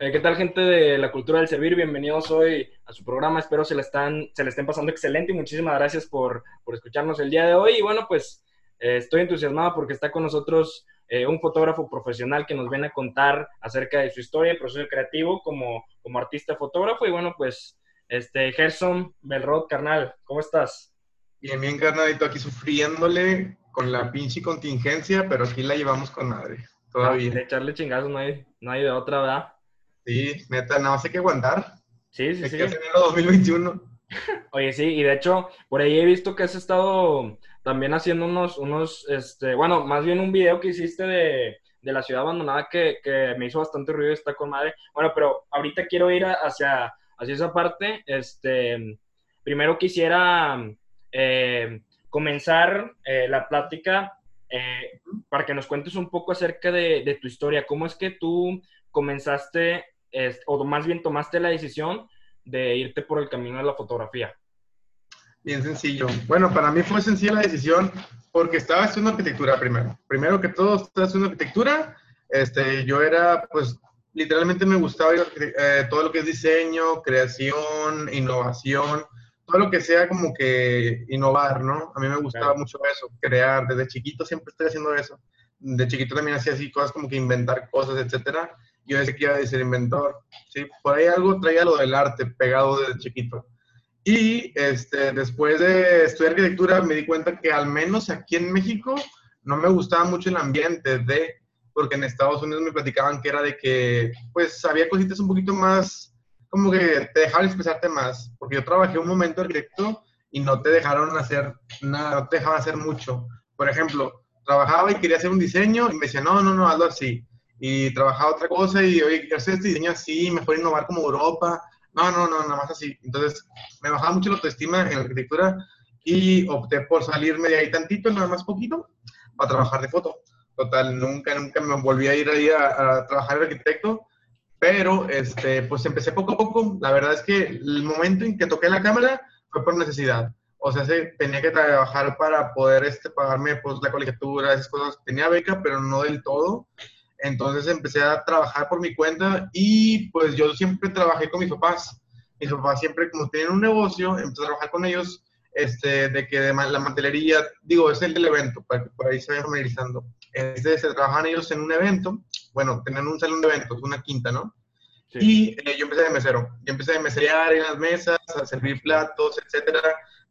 Eh, ¿Qué tal, gente de la cultura del servir? Bienvenidos hoy a su programa. Espero se le, están, se le estén pasando excelente y muchísimas gracias por, por escucharnos el día de hoy. Y bueno, pues eh, estoy entusiasmado porque está con nosotros eh, un fotógrafo profesional que nos viene a contar acerca de su historia y proceso creativo como, como artista fotógrafo. Y bueno, pues, este, Gerson Belrod, carnal, ¿cómo estás? Bien, bien, carnalito, aquí sufriéndole con la pinche contingencia, pero aquí la llevamos con madre. Todavía. de echarle chingazos no hay, no hay de otra, ¿verdad? Sí, neta, nada más hay que aguantar. Sí, sí, Hay sí. que hacer enero 2021. Oye, sí, y de hecho, por ahí he visto que has estado también haciendo unos, unos, este, bueno, más bien un video que hiciste de, de la ciudad abandonada que, que me hizo bastante ruido y está con madre. Bueno, pero ahorita quiero ir hacia, hacia esa parte. Este, primero quisiera eh, comenzar eh, la plática eh, para que nos cuentes un poco acerca de, de tu historia. ¿Cómo es que tú comenzaste, este, o más bien tomaste la decisión de irte por el camino de la fotografía? Bien sencillo. Bueno, para mí fue sencilla la decisión porque estaba estudiando arquitectura primero. Primero que todo, estaba estudiando arquitectura. Este, yo era, pues, literalmente me gustaba eh, todo lo que es diseño, creación, innovación, todo lo que sea como que innovar, ¿no? A mí me gustaba Claro. mucho eso, crear. Desde chiquito siempre estoy haciendo eso. De chiquito también hacía así cosas como que inventar cosas, etcétera. Yo decía que iba a ser inventor, ¿sí? Por ahí algo traía lo del arte pegado desde chiquito. Y este, después de estudiar arquitectura me di cuenta que al menos aquí en México no me gustaba mucho el ambiente de, porque en Estados Unidos me platicaban que era de que, pues, había cositas un poquito más, como que te dejaban expresarte más, porque yo trabajé un momento arquitecto y no te dejaron hacer nada, no te dejaban hacer mucho. Por ejemplo, trabajaba y quería hacer un diseño y me decían, no, no, no, hazlo así. Y trabajaba otra cosa y, oye, quiero hacer este diseño así, mejor innovar como Europa. No, no, no, nada más así. Entonces, me bajaba mucho la autoestima en la arquitectura y opté por salirme de ahí tantito, nada más poquito, para trabajar de foto. Total, nunca, nunca me volví a ir ahí a, a trabajar de arquitecto, pero este, pues empecé poco a poco. La verdad es que el momento en que toqué la cámara fue por necesidad. O sea, se, tenía que trabajar para poder este, pagarme pues, la colegiatura, esas cosas. Tenía beca, pero no del todo. Entonces empecé a trabajar por mi cuenta y pues yo siempre trabajé con mis papás. Mis papás siempre, como tienen un negocio, empecé a trabajar con ellos este, de que de la mantelería, digo, es el del evento, para que por ahí se vayan familiarizando. Este, se trabajaban ellos en un evento, bueno, tenían un salón de eventos, una quinta, ¿no? Sí. Y eh, yo empecé de mesero. Yo empecé de meserear en las mesas, a servir platos, etcétera,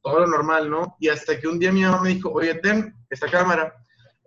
todo lo normal, ¿no? Y hasta que un día mi mamá me dijo, oye, ten esta cámara,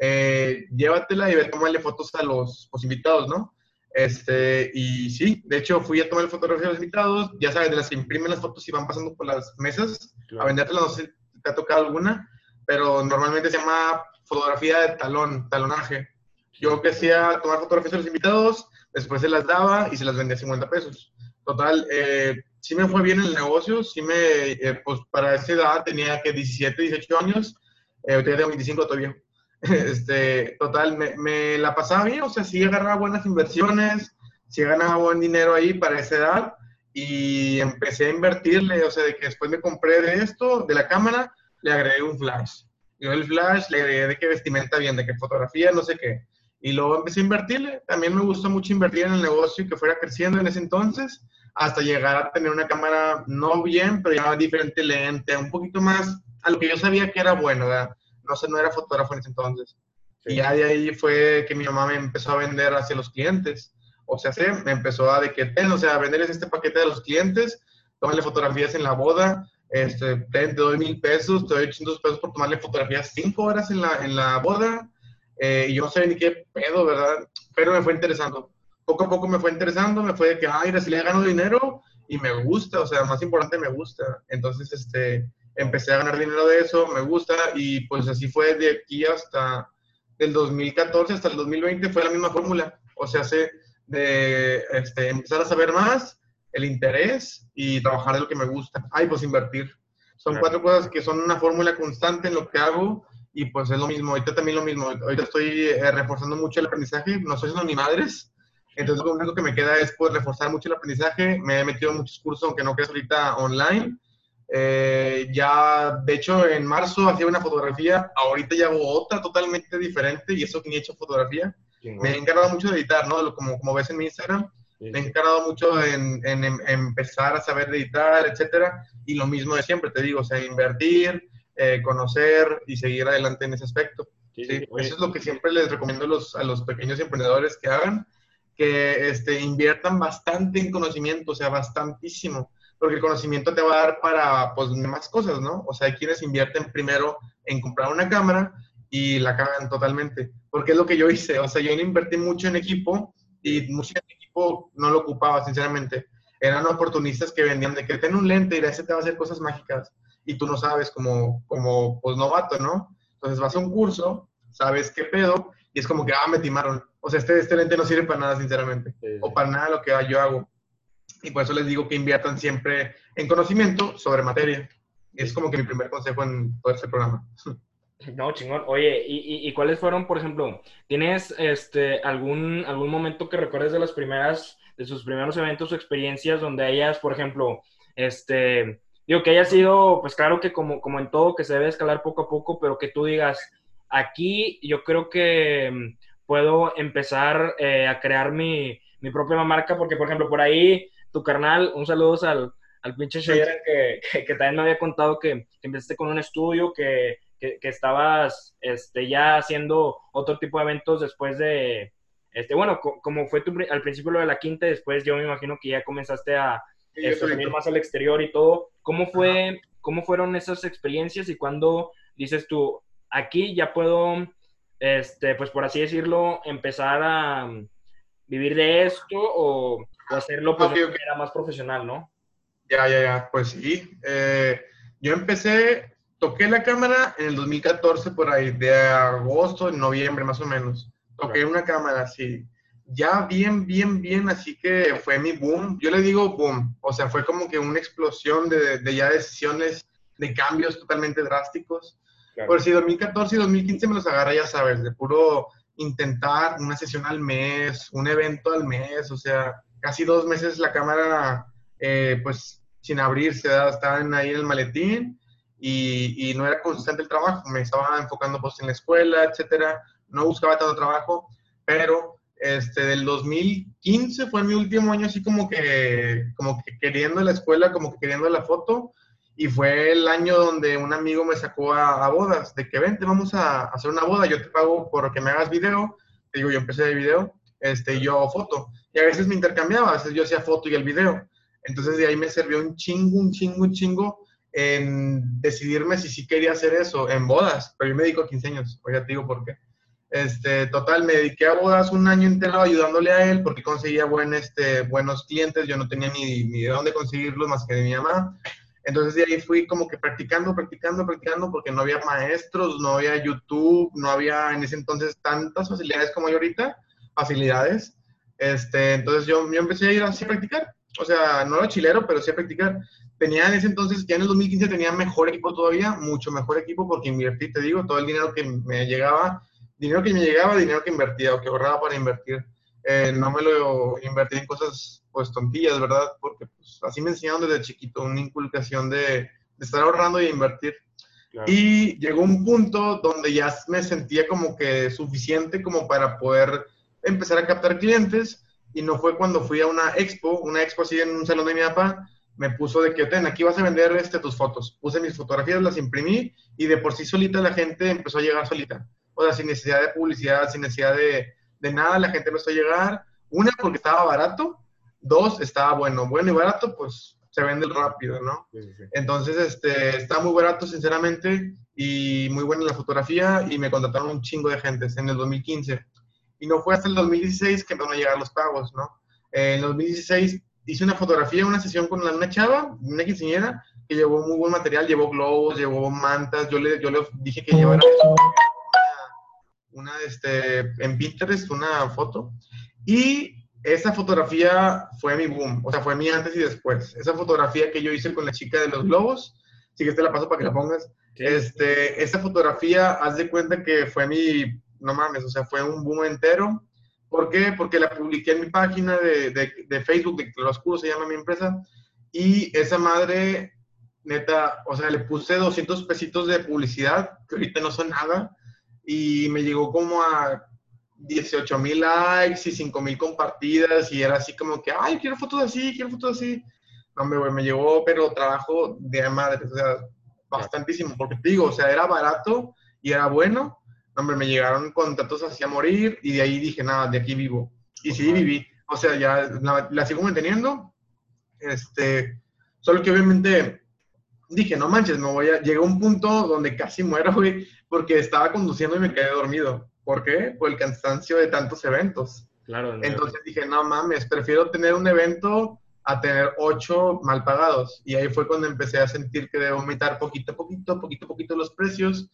eh, llévatela y ve a tomarle fotos a los, los invitados, ¿no? Este, y sí, de hecho fui a tomar fotografías a los invitados, ya sabes, de las que imprimen las fotos y van pasando por las mesas, a vendértelas, no sé si te ha tocado alguna, pero normalmente se llama fotografía de talón, talonaje. Yo que hacía tomar fotografías a los invitados, después se las daba y se las vendía a 50 pesos. Total, eh, sí me fue bien el negocio, sí me, eh, pues para esa edad tenía que 17, 18 años, eh, tengo 25 todavía. Este, total, me, me la pasaba bien, o sea, sí agarraba buenas inversiones, sí ganaba buen dinero ahí para esa edad y empecé a invertirle, o sea, de que después me compré de esto, de la cámara, le agregué un flash. Yo el flash le agregué de qué vestimenta bien, de qué fotografía, no sé qué. Y luego empecé a invertirle. También me gustó mucho invertir en el negocio que fuera creciendo en ese entonces, hasta llegar a tener una cámara no bien, pero ya diferente lente, un poquito más a lo que yo sabía que era bueno, ¿verdad? No sé, no era fotógrafo en ese entonces. Sí. Y ya de ahí fue que mi mamá me empezó a vender hacia los clientes. O sea, sí, me empezó a de que ten, o sea, venderles este paquete a los clientes, tomarle fotografías en la boda, este, te doy mil pesos, te doy 800 pesos por tomarle fotografías cinco horas en la, en la boda. Eh, y yo no sabía ni qué pedo, ¿verdad? Pero me fue interesando. Poco a poco me fue interesando, me fue de que, ay, si le gano dinero y me gusta, o sea, más importante, me gusta. Entonces, este, empecé a ganar dinero de eso, me gusta, y pues así fue de aquí hasta del 2014 hasta el 2020 fue la misma fórmula. O sea, se, de este, empezar a saber más, el interés y trabajar de lo que me gusta. Ay, pues invertir. Son Claro. cuatro cosas que son una fórmula constante en lo que hago y pues es lo mismo. Ahorita también lo mismo. Ahorita estoy eh, reforzando mucho el aprendizaje. No soy haciendo ni madres. Entonces lo único que me queda es pues reforzar mucho el aprendizaje. Me he metido en muchos cursos, aunque no creas ahorita online. Eh, ya, de hecho, en marzo hacía una fotografía, ahorita ya hago otra totalmente diferente y eso que ni he hecho fotografía. Me he encargado mucho de editar, ¿no? Como, como ves en mi Instagram, Me he encarado mucho en, en, empezar a saber editar, etcétera. Y lo mismo de siempre, te digo, o sea, invertir, eh, conocer y seguir adelante en ese aspecto. Sí, Eso es lo que siempre les recomiendo a los, a los pequeños emprendedores que hagan, que este, inviertan bastante en conocimiento, o sea, bastantísimo, porque el conocimiento te va a dar para, pues, más cosas, ¿no? O sea, hay quienes invierten primero en comprar una cámara y la cagan totalmente, porque es lo que yo hice, o sea, yo invertí mucho en equipo y mucho en equipo no lo ocupaba, sinceramente. Eran oportunistas que vendían de que ten un lente y ese te va a hacer cosas mágicas y tú no sabes como, como pues novato, ¿no? Entonces vas a un curso, sabes qué pedo y es como que, ah, me timaron. O sea, este, este lente no sirve para nada, sinceramente, o para nada lo que yo hago. Y por eso les digo que inviertan siempre en conocimiento sobre materia. Es como que mi primer consejo en todo este programa. No, chingón. Oye, ¿y, y, cuáles fueron, por ejemplo, tienes este, algún, algún momento que recuerdes de las primeras, de sus primeros eventos o experiencias donde hayas, por ejemplo, este, digo, que haya sido, pues claro que como, como en todo, que se debe escalar poco a poco, pero que tú digas, aquí yo creo que mm, puedo empezar eh, a crear mi, mi, propia marca, porque, por ejemplo, por ahí, tu carnal, un saludo al, al pinche Shader que, que, también me había contado que, que empezaste con un estudio, que que, estabas este, ya haciendo otro tipo de eventos después de, este, bueno, como fue tu, al principio lo de la quinta, después yo me imagino que ya comenzaste a salir más al exterior y todo. ¿Cómo, fue, ¿Cómo fueron esas experiencias y cuando dices tú, aquí ya puedo, este, pues por así decirlo, empezar a vivir de esto o, hacerlo pues, de manera más profesional, ¿no? Ya, ya, ya, pues sí. Eh, yo empecé toqué la cámara en el 2014, por ahí, de agosto, noviembre más o menos. Toqué una cámara así, ya bien, bien, bien, así que fue mi boom. Yo le digo boom, o sea, fue como que una explosión de, de ya decisiones, de cambios totalmente drásticos. Por si 2014 y 2015 me los agarré, ya sabes, de puro intentar una sesión al mes, un evento al mes, o sea, casi dos meses la cámara, eh, pues, sin abrirse, estaban ahí en el maletín y, no era constante el trabajo. Me estaba enfocando pues en la escuela, etcétera. No buscaba tanto trabajo, pero este, del 2015 fue mi último año así como que, como que queriendo la escuela, como que queriendo la foto. Y fue el año donde un amigo me sacó a, bodas, de que vente, vamos a, hacer una boda, yo te pago por que me hagas video. digo, yo empecé de video, este, yo foto. Y a veces me intercambiaba, a veces yo hacía foto y el video. Entonces de ahí me sirvió un chingo, un chingo, un chingo en decidirme si sí quería hacer eso en bodas, pero yo me dedico a 15 años, oiga, te digo por qué. Este, total, me dediqué a bodas un año entero ayudándole a él porque conseguía buen, este, buenos clientes, yo no tenía ni, ni de dónde conseguirlos más que de mi mamá. Entonces de ahí fui como que practicando, practicando, practicando, porque no había maestros, no había YouTube, no había en ese entonces tantas facilidades como hay ahorita, facilidades. Este, entonces yo, yo empecé a ir así a practicar. O sea, no era chilero, pero sí a practicar tenía en ese entonces, ya en el 2015 tenía mejor equipo todavía, mucho mejor equipo porque invertí, te digo, todo el dinero que me llegaba, dinero que me llegaba, dinero que invertía o que ahorraba para invertir. Eh, no me lo invertí en cosas pues tontillas, ¿verdad? Porque pues, así me enseñaron desde chiquito, una inculcación de, de estar ahorrando y invertir. Y llegó un punto donde ya me sentía como que suficiente como para poder empezar a captar clientes y no fue cuando fui a una expo, una expo así en un salón de mi papá, me puso de que, ten, aquí vas a vender este, tus fotos. Puse mis fotografías, las imprimí y de por sí solita la gente empezó a llegar solita. O sea, sin necesidad de publicidad, sin necesidad de, de nada, la gente empezó a llegar. Una, porque estaba barato. Dos, estaba bueno. Bueno y barato, pues se vende rápido, ¿no? Entonces, este, está muy barato, sinceramente, y muy buena la fotografía, y me contrataron un chingo de gente en el 2015. Y no fue hasta el 2016 que empezaron a llegar los pagos, ¿no? en el 2016 hice una fotografía, una sesión con una chava, una quinceañera, que llevó muy buen material, llevó globos, llevó mantas, yo le, yo le dije que llevara una, este, en Pinterest, una foto, y esa fotografía fue mi boom, o sea, fue mi antes y después. Esa fotografía que yo hice con la chica de los globos, sí que te la paso para que la pongas, este, esa fotografía, haz de cuenta que fue mi, no mames, o sea, fue un boom entero, ¿Por qué? Porque la publiqué en mi página de, de, Facebook, de Lo Oscuro se llama mi empresa, y esa madre, neta, o sea, le puse 200 pesitos de publicidad, que ahorita no son nada, y me llegó como a 18 mil likes y 5 mil compartidas y era así como que, ay, quiero fotos así, quiero fotos así. No, me, me llegó, pero trabajo de madre, o sea, bastantísimo, porque te digo, o sea, era barato y era bueno. Hombre, me llegaron contratos así a morir y de ahí dije, nada, de aquí vivo. Y sí, viví. O sea, ya la, la sigo manteniendo. Este, solo que obviamente dije, no manches, no voy a... Llegué a un punto donde casi muero, güey, porque estaba conduciendo y me quedé dormido. ¿Por qué? Por el cansancio de tantos eventos. Claro. Entonces dije, no mames, prefiero tener un evento a tener ocho mal pagados. Y ahí fue cuando empecé a sentir que debo aumentar poquito a poquito, poquito a poquito los precios.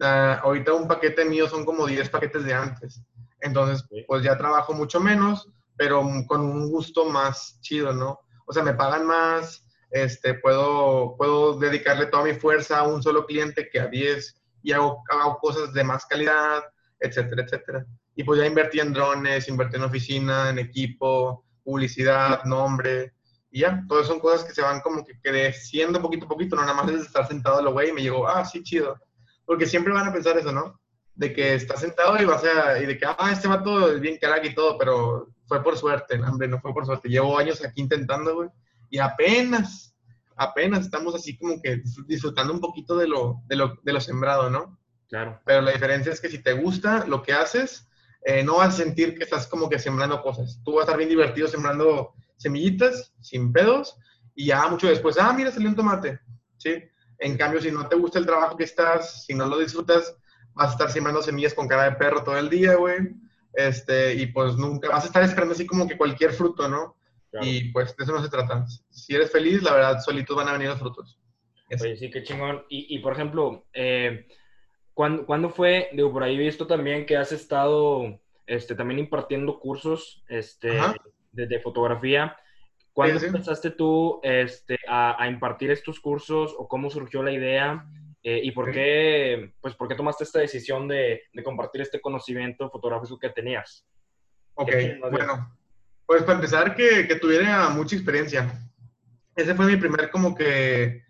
Uh, ahorita un paquete mío son como 10 paquetes de antes. Entonces, pues ya trabajo mucho menos, pero con un gusto más chido, ¿no? O sea, me pagan más, este, puedo, puedo dedicarle toda mi fuerza a un solo cliente que a 10 y hago, hago cosas de más calidad, etcétera, etcétera. Y pues ya invertí en drones, invertí en oficina, en equipo, publicidad, nombre, y ya, todas son cosas que se van como que creciendo poquito a poquito, no nada más es estar sentado a lo güey y me llegó, ah, sí, chido. Porque siempre van a pensar eso, ¿no? De que estás sentado y vas a, y de que, ah, este vato es bien carack y todo, pero fue por suerte, hombre, no fue por suerte. Llevo años aquí intentando, güey, y apenas, apenas estamos así como que disfrutando un poquito de lo, de lo, de lo sembrado, ¿no? Claro. Pero la diferencia es que si te gusta lo que haces, eh, no vas a sentir que estás como que sembrando cosas. Tú vas a estar bien divertido sembrando semillitas, sin pedos, y ya mucho después, ah, mira, salió un tomate, ¿sí? En cambio, si no te gusta el trabajo que estás, si no lo disfrutas, vas a estar sembrando semillas con cara de perro todo el día, güey. Este, y pues nunca vas a estar esperando así como que cualquier fruto, ¿no? Y pues de eso no se trata. Si eres feliz, la verdad, solitos van a venir los frutos. Oye, sí, qué chingón. Y, y por ejemplo, eh, ¿cuándo, fue? Digo, por ahí he visto también que has estado este, también impartiendo cursos este, de, fotografía. ¿Cuándo empezaste tú este, a, impartir estos cursos o cómo surgió la idea? Eh, ¿Y por qué, pues, por qué tomaste esta decisión de, de compartir este conocimiento fotográfico que tenías? Ok, bueno, pues para empezar que, que, tuviera mucha experiencia. Ese fue mi primer como que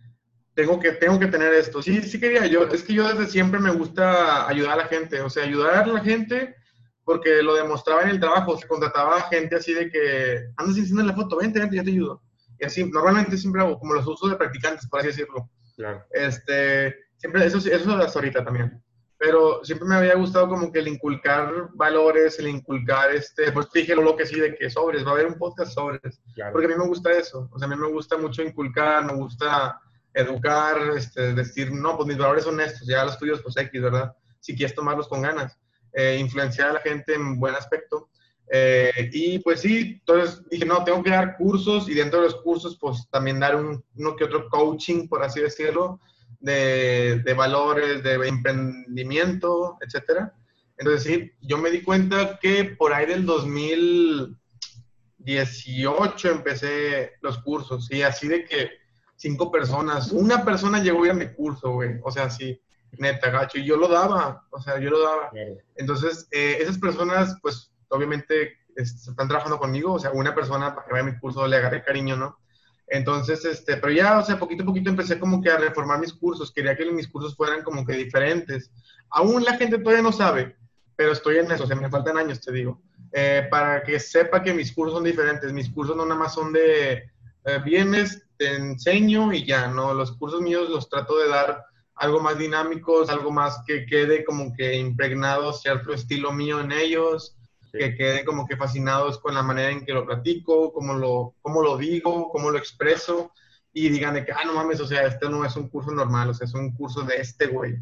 tengo que tengo que tener esto. Sí, sí quería yo, es que yo desde siempre me gusta ayudar a la gente, o sea, ayudar a la gente porque lo demostraba en el trabajo, se contrataba gente así de que, andas haciendo la foto, vente, vente, yo te ayudo. Y así, normalmente siempre hago como los usos de practicantes, por así decirlo. Claro. Este, siempre, eso, eso es ahorita también. Pero siempre me había gustado como que el inculcar valores, el inculcar, este, pues dije lo que sí, de que sobres, va a haber un podcast sobres. Porque a mí me gusta eso, o sea, a mí me gusta mucho inculcar, me gusta educar, este, decir, no, pues mis valores son estos, ya los tuyos, pues X, ¿verdad? Si quieres tomarlos con ganas. Eh, influenciar a la gente en buen aspecto. Eh, y pues sí, entonces dije, no, tengo que dar cursos y dentro de los cursos, pues también dar un, uno que otro coaching, por así decirlo, de, de valores, de emprendimiento, etcétera. Entonces sí, yo me di cuenta que por ahí del 2018 empecé los cursos, y así de que cinco personas, una persona llegó a ir a mi curso, güey, o sea, sí neta, gacho, y yo lo daba, o sea, yo lo daba. Entonces, eh, esas personas, pues, obviamente, están trabajando conmigo, o sea, una persona para que vaya a mi curso le agarré cariño, ¿no? Entonces, este, pero ya, o sea, poquito a poquito empecé como que a reformar mis cursos, quería que mis cursos fueran como que diferentes. Aún la gente todavía no sabe, pero estoy en eso, o sea, me faltan años, te digo, eh, para que sepa que mis cursos son diferentes. Mis cursos no nada más son de, eh, vienes, te enseño y ya, ¿no? Los cursos míos los trato de dar algo más dinámicos, algo más que quede como que impregnado cierto estilo mío en ellos, que queden como que fascinados con la manera en que lo platico, cómo lo, cómo lo digo, cómo lo expreso, y digan de que, ah, no mames, o sea, este no es un curso normal, o sea, es un curso de este güey.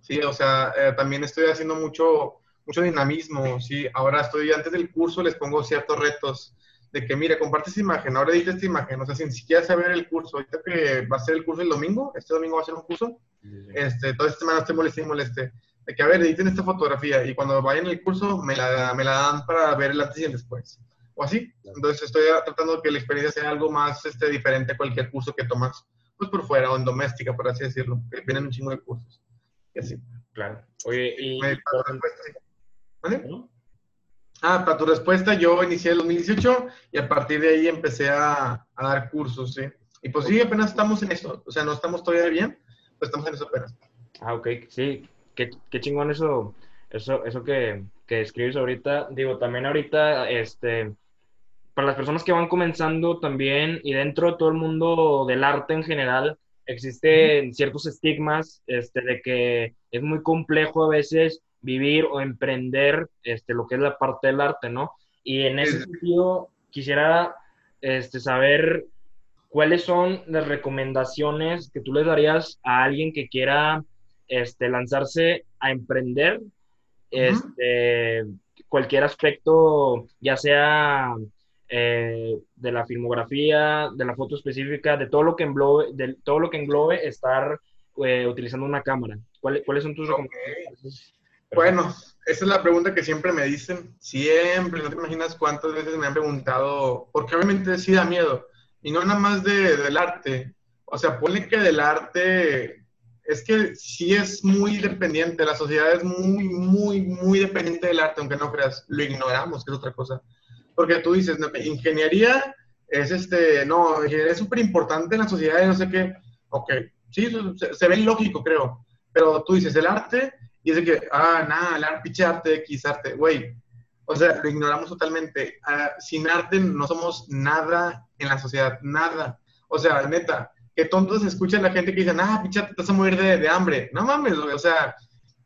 Sí, o sea, eh, también estoy haciendo mucho, mucho dinamismo, sí, ahora estoy, antes del curso les pongo ciertos retos, de que, mira, comparte esta imagen, ahora edita esta imagen, o sea, sin siquiera saber el curso, ahorita que va a ser el curso el domingo, este domingo va a ser un curso, este, toda esta semana estoy moleste y moleste, de que, a ver, editen esta fotografía, y cuando vayan el curso, me la, me la dan para ver el antes y el después, o así, entonces estoy tratando de que la experiencia sea algo más este, diferente a cualquier curso que tomas, pues por fuera, o en doméstica, por así decirlo, que vienen un chingo de cursos, y así. Claro. Oye, y... ¿Vale? Ah, para tu respuesta, yo inicié en 2018 y a partir de ahí empecé a, dar cursos, ¿sí? Y pues sí, apenas estamos en eso. O sea, no estamos todavía bien, pues estamos en eso apenas. Ah, ok, sí. Qué, qué chingón eso, eso, eso que, que describes ahorita, digo, también ahorita, este, para las personas que van comenzando también y dentro de todo el mundo del arte en general, existen ciertos estigmas este, de que es muy complejo a veces vivir o emprender este, lo que es la parte del arte, ¿no? Y en ese sentido, quisiera este, saber cuáles son las recomendaciones que tú le darías a alguien que quiera este, lanzarse a emprender este, cualquier aspecto, ya sea eh, de la filmografía, de la foto específica, de todo lo que englobe, de todo lo que englobe estar eh, utilizando una cámara. ¿Cuáles, son tus recomendaciones? Bueno, esa es la pregunta que siempre me dicen. Siempre, no te imaginas cuántas veces me han preguntado, porque obviamente sí da miedo. Y no nada más de, del arte. O sea, pone que del arte es que sí es muy dependiente, la sociedad es muy, muy, muy dependiente del arte, aunque no creas, lo ignoramos, que es otra cosa. Porque tú dices, ingeniería es este, no, ingeniería es súper importante en la sociedad y no sé qué. Ok, sí, se, ve lógico, creo. Pero tú dices, el arte, y es de que, ah, nada, el pinche arte, X arte, güey. O sea, lo ignoramos totalmente. Ah, sin arte no somos nada en la sociedad, nada. O sea, neta, que tontos escuchan la gente que dicen, ah, pinche, te vas a morir de, de hambre. No mames, o sea,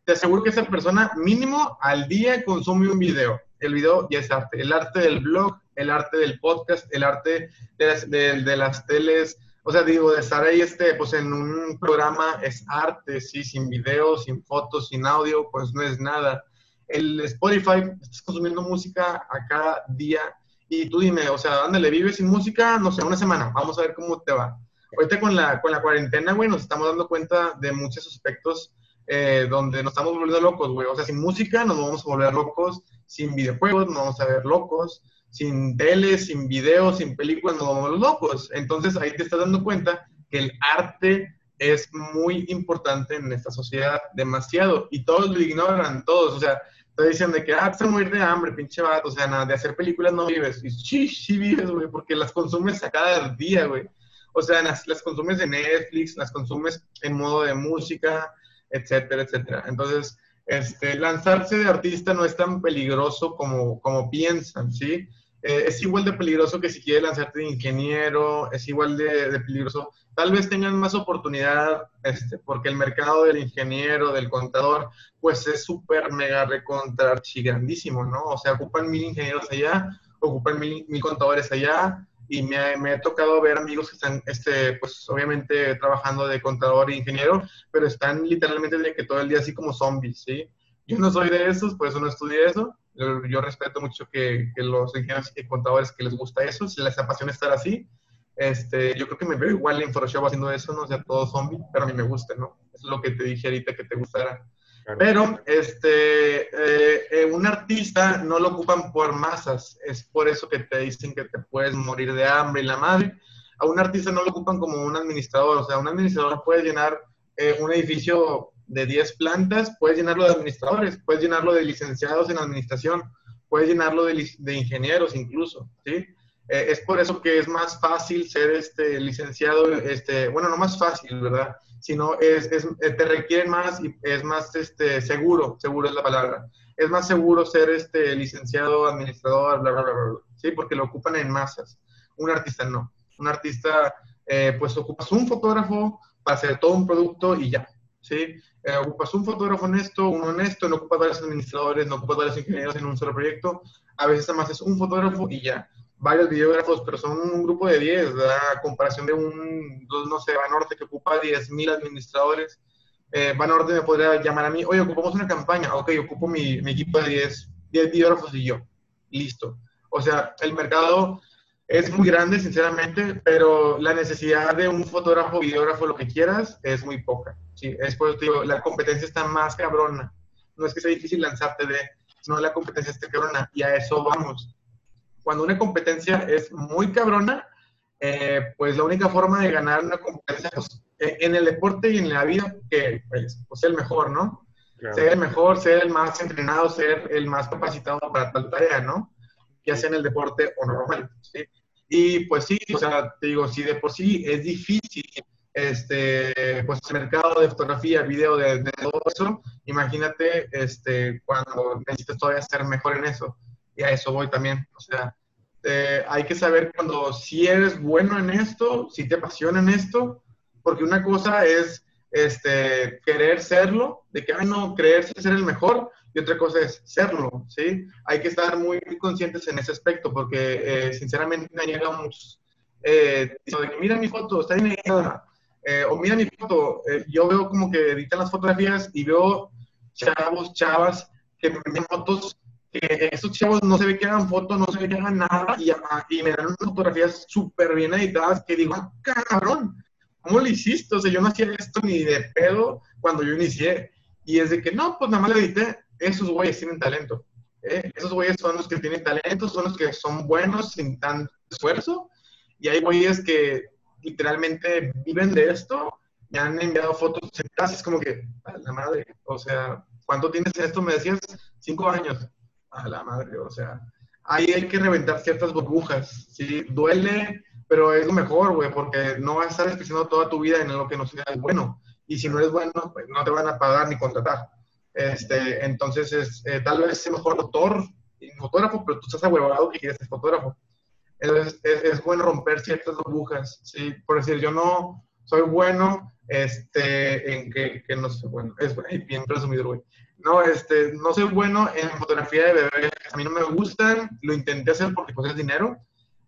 te aseguro que esa persona mínimo al día consume un video el video ya es arte. El arte del blog, el arte del podcast, el arte de las, de, las teles. O sea, digo, de estar ahí este, pues en un programa es arte, sí, sin video, sin fotos, sin audio, pues no es nada. El Spotify, estás consumiendo música a cada día y tú dime, o sea, ¿dónde le vives sin música? No sé, una semana, vamos a ver cómo te va. Ahorita con la, con la cuarentena, güey, nos estamos dando cuenta de muchos aspectos eh, donde nos estamos volviendo locos, güey. O sea, sin música nos vamos a volver locos, sin videojuegos nos vamos a ver locos, sin tele, sin videos, sin películas nos vamos locos. Entonces ahí te estás dando cuenta que el arte es muy importante en esta sociedad, demasiado, y todos lo ignoran, todos, o sea, te dicen de que, ah, te morir de hambre, pinche vato, o sea, nada, de hacer películas no vives, y sí, sí vives, güey, porque las consumes a cada día, güey, o sea, las, las consumes en Netflix, las consumes en modo de música, etcétera, etcétera. Entonces, este, lanzarse de artista no es tan peligroso como, como piensan, ¿sí? Eh, es igual de peligroso que si quieres lanzarte de ingeniero, es igual de, peligroso. Tal vez tengan más oportunidad, este, porque el mercado del ingeniero, del contador, pues es súper mega recontra grandísimo, ¿no? O sea, ocupan mil ingenieros allá, ocupan mil, mil contadores allá, y me, me, ha tocado ver amigos que están, este, pues obviamente trabajando de contador e ingeniero, pero están literalmente de que todo el día así como zombies, ¿sí? Yo no soy de esos, por eso no estudié eso. Yo, respeto mucho que, que, los ingenieros y contadores que les gusta eso, si les apasiona estar así. Este, yo creo que me veo igual en Photoshop haciendo eso, no o sea todo zombie, pero a mí me gusta, ¿no? Es lo que te dije ahorita que te gustara. Pero este, eh, eh, un artista no lo ocupan por masas, es por eso que te dicen que te puedes morir de hambre y la madre. A un artista no lo ocupan como un administrador, o sea, un administrador puede llenar eh, un edificio de 10 plantas, puedes llenarlo de administradores, puedes llenarlo de licenciados en administración, puedes llenarlo de, ingenieros incluso, ¿sí? es por eso que es más fácil ser este licenciado, este, bueno, no más fácil, ¿verdad? sino es, es, eh, te requieren más y es más este, seguro, seguro es la palabra. Es más seguro ser este, licenciado, administrador, bla, bla, bla, bla, ¿sí? Porque lo ocupan en masas. Un artista no. Un artista, eh, pues ocupas un fotógrafo para hacer todo un producto y ya, ¿sí? Eh, ocupas un fotógrafo en esto, uno en esto, no ocupas varios administradores, no ocupas varios ingenieros en un solo proyecto. A veces además es un fotógrafo y ya varios videógrafos, pero son un grupo de 10, a comparación de un, no sé, Banorte que ocupa 10.000 administradores. Eh, Banorte me podría llamar a mí, oye, ocupamos una campaña, ok, ocupo mi, mi equipo de 10, 10 videógrafos y yo, listo. O sea, el mercado es muy grande, sinceramente, pero la necesidad de un fotógrafo, videógrafo, lo que quieras, es muy poca. ¿sí? Es por eso digo, la competencia está más cabrona. No es que sea difícil lanzarte de, sino la competencia está cabrona y a eso vamos cuando una competencia es muy cabrona, eh, pues la única forma de ganar una competencia pues, eh, en el deporte y en la vida, que pues, pues el mejor, ¿no? Ser el mejor, ser el más entrenado, ser el más capacitado para tal tarea, ¿no? Ya sea en el deporte o normal, ¿sí? Y pues sí, o sea, te digo, si de por sí es difícil este, pues el mercado de fotografía, video, de, todo eso, imagínate este, cuando necesitas todavía ser mejor en eso. Y a eso voy también. O sea, eh, hay que saber cuando si eres bueno en esto, si te apasiona en esto, porque una cosa es este, querer serlo, de que, ay, no, creerse ser el mejor, y otra cosa es serlo, ¿sí? Hay que estar muy, conscientes en ese aspecto, porque eh, sinceramente me eh, de que mira mi foto, está bien eh, o mira mi foto, eh, yo veo como que editan las fotografías y veo chavos, chavas, que me envían fotos, que estos chavos no se ve que hagan fotos, no se ve que hagan nada, y, me dan fotografías súper bien editadas, que digo, ah, cabrón, ¿cómo lo hiciste? O sea, yo no hacía esto ni de pedo cuando yo inicié. Y es de que, no, pues nada más le edité, esos güeyes tienen talento. ¿eh? Esos güeyes son los que tienen talento, son los que son buenos sin tanto esfuerzo. Y hay güeyes que literalmente viven de esto, me han enviado fotos es como que, a la madre, o sea, ¿cuánto tienes en esto? Me decías, cinco años, a la madre, o sea, ahí hay que reventar ciertas burbujas, ¿sí? Duele, pero es lo mejor, güey, porque no vas a estar especializando toda tu vida en lo que no sea bueno, y si no eres bueno, pues no te van a pagar ni contratar. Este, entonces, es, eh, tal vez es mejor doctor y fotógrafo, pero tú estás ahuevado que quieres ser fotógrafo. Entonces, es, bueno romper ciertas burbujas, ¿sí? Por decir, yo no soy bueno este, en que, que no soy bueno, es bien presumido, güey. No, este, no soy bueno en fotografía de bebés, a mí no me gustan, lo intenté hacer porque pues es dinero,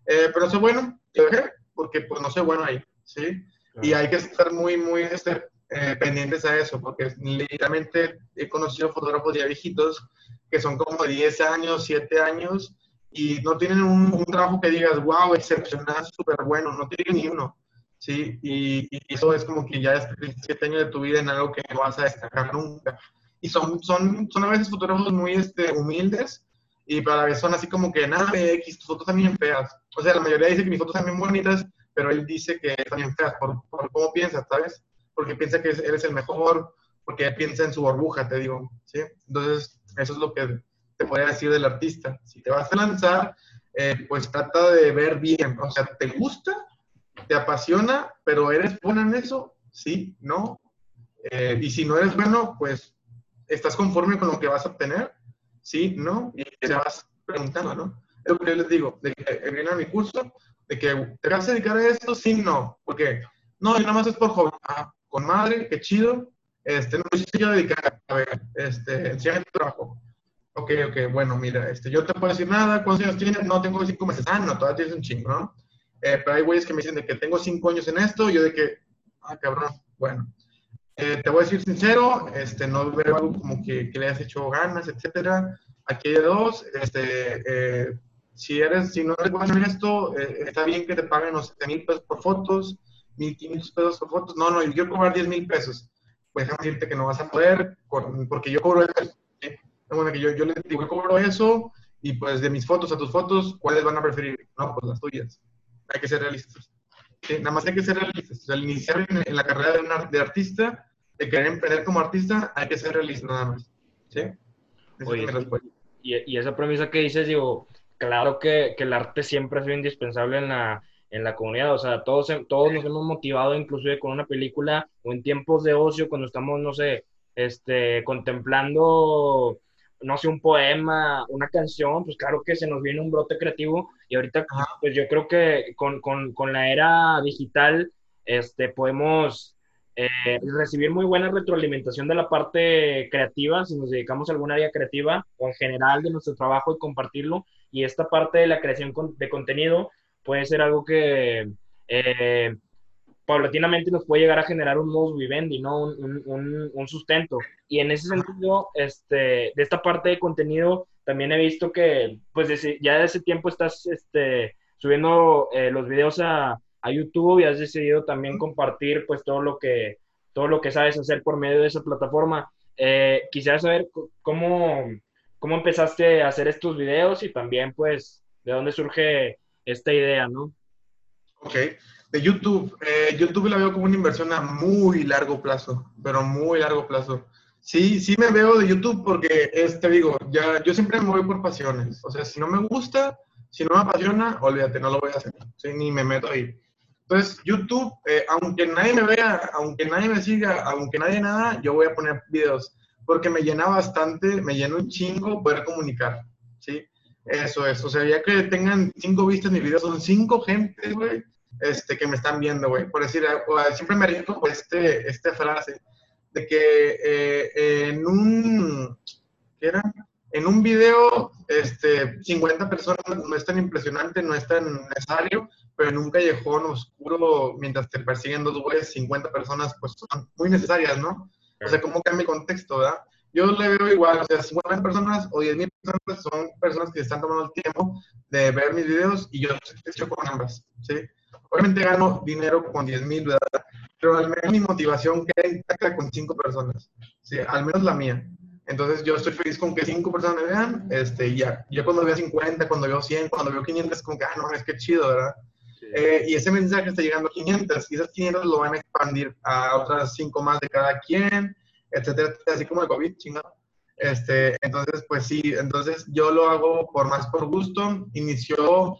eh, pero soy bueno, lo dejé porque pues no soy bueno ahí, ¿sí? Y hay que estar muy, muy este, eh, pendientes a eso, porque literalmente he conocido fotógrafos ya viejitos que son como 10 años, 7 años, y no tienen un, trabajo que digas, wow, excepcional, súper bueno, no tienen ni uno, ¿sí? Y, eso es como que ya es siete años de tu vida en algo que no vas a destacar nunca. Y son, son, son a veces fotógrafos muy este, humildes y para vez son así como que, nada, X, tus fotos también feas. O sea, la mayoría dice que mis fotos también bonitas, pero él dice que bien feas por, por cómo piensa, ¿sabes? Porque piensa que eres el mejor, porque piensa en su burbuja, te digo, ¿sí? Entonces, eso es lo que te podría decir del artista. Si te vas a lanzar, eh, pues trata de ver bien, o sea, ¿te gusta? ¿Te apasiona? ¿Pero eres bueno en eso? Sí, ¿no? Eh, y si no eres bueno, pues ¿estás conforme con lo que vas a obtener? Sí, ¿no? Y te vas preguntando, ¿no? Es lo que yo les digo, de que viene a mi curso, de que te vas a dedicar a esto, sí, no, porque no, y nada más es por joven, ah, con madre, qué chido, este, no me quiero dedicar, a ver, este, enseñar tu trabajo, Ok, ok, bueno, mira, este, yo te puedo decir nada, ¿cuántos años tienes? No, tengo cinco meses. Ah, no, todavía tienes un chingo, ¿no? Eh, pero hay güeyes que me dicen de que tengo cinco años en esto, yo de que, ah, cabrón, bueno. Eh, te voy a decir sincero, este, no veo algo como que, le has hecho ganas, etcétera. Aquí hay dos, este, eh, si eres, si no eres bueno en esto, está bien que te paguen los 7 mil pesos por fotos, 1500 pesos por fotos. No, no, yo quiero cobrar 10 mil pesos. Pues déjame decirte que no vas a poder, porque yo cobro bueno, que yo, yo les digo, cobro eso y pues de mis fotos a tus fotos, ¿cuáles van a preferir? No, pues las tuyas. Hay que ser realistas. Nada más hay que ser realistas. Al iniciar en, la carrera de, un, de artista, de querer emprender como artista, hay que ser realista nada más. ¿Sí? Oye, y, y, esa premisa que dices, digo, claro que, que, el arte siempre ha sido indispensable en la, en la comunidad. O sea, todos, todos nos hemos motivado inclusive con una película o en tiempos de ocio cuando estamos, no sé, este, contemplando no sé, un poema, una canción, pues claro que se nos viene un brote creativo y ahorita pues yo creo que con, con, con la era digital este, podemos eh, recibir muy buena retroalimentación de la parte creativa, si nos dedicamos a alguna área creativa o en general de nuestro trabajo y compartirlo. Y esta parte de la creación de contenido puede ser algo que eh, paulatinamente nos puede llegar a generar un modus vivendi, ¿no? Un, un, un, sustento. Y en ese sentido, este, de esta parte de contenido, también he visto que, pues, ya desde ese tiempo estás este, subiendo eh, los videos a, a, YouTube y has decidido también compartir, pues, todo lo que, todo lo que sabes hacer por medio de esa plataforma. Eh, quisiera saber cómo, cómo empezaste a hacer estos videos y también, pues, de dónde surge esta idea, ¿no? Ok de YouTube, eh, YouTube la veo como una inversión a muy largo plazo, pero muy largo plazo. Sí, sí me veo de YouTube porque, este, digo, ya, yo siempre me voy por pasiones. O sea, si no me gusta, si no me apasiona, olvídate, no lo voy a hacer. Sí, ni me meto ahí. Entonces, YouTube, eh, aunque nadie me vea, aunque nadie me siga, aunque nadie nada, yo voy a poner videos, porque me llena bastante, me llena un chingo poder comunicar. Eso es, o sea, ya que tengan cinco vistas mis videos, son cinco gente, güey, este, que me están viendo, güey. Por decir, siempre me rico por este, esta frase, de que eh, en un, ¿qué era? En un video, este, 50 personas no es tan impresionante, no es tan necesario, pero en un callejón oscuro, mientras te persiguen dos güeyes, 50 personas, pues son muy necesarias, ¿no? O sea, ¿cómo cambia el contexto, verdad? Yo le veo igual, o sea, 50 personas o 10 mil personas son personas que están tomando el tiempo de ver mis videos y yo estoy con ambas, ¿sí? Obviamente gano dinero con 10 mil, ¿verdad? Pero al menos mi motivación queda intacta con 5 personas, ¿sí? Al menos la mía. Entonces yo estoy feliz con que cinco personas me vean, este, ya. Yo cuando veo 50, cuando veo 100, cuando veo 500, es como que, ah, no, es que chido, ¿verdad? Eh, y ese mensaje está llegando a 500 y esas 500 lo van a expandir a otras 5 más de cada quien, etcétera, así como el COVID, chingado. Este, entonces, pues sí, entonces yo lo hago por más por gusto. Inició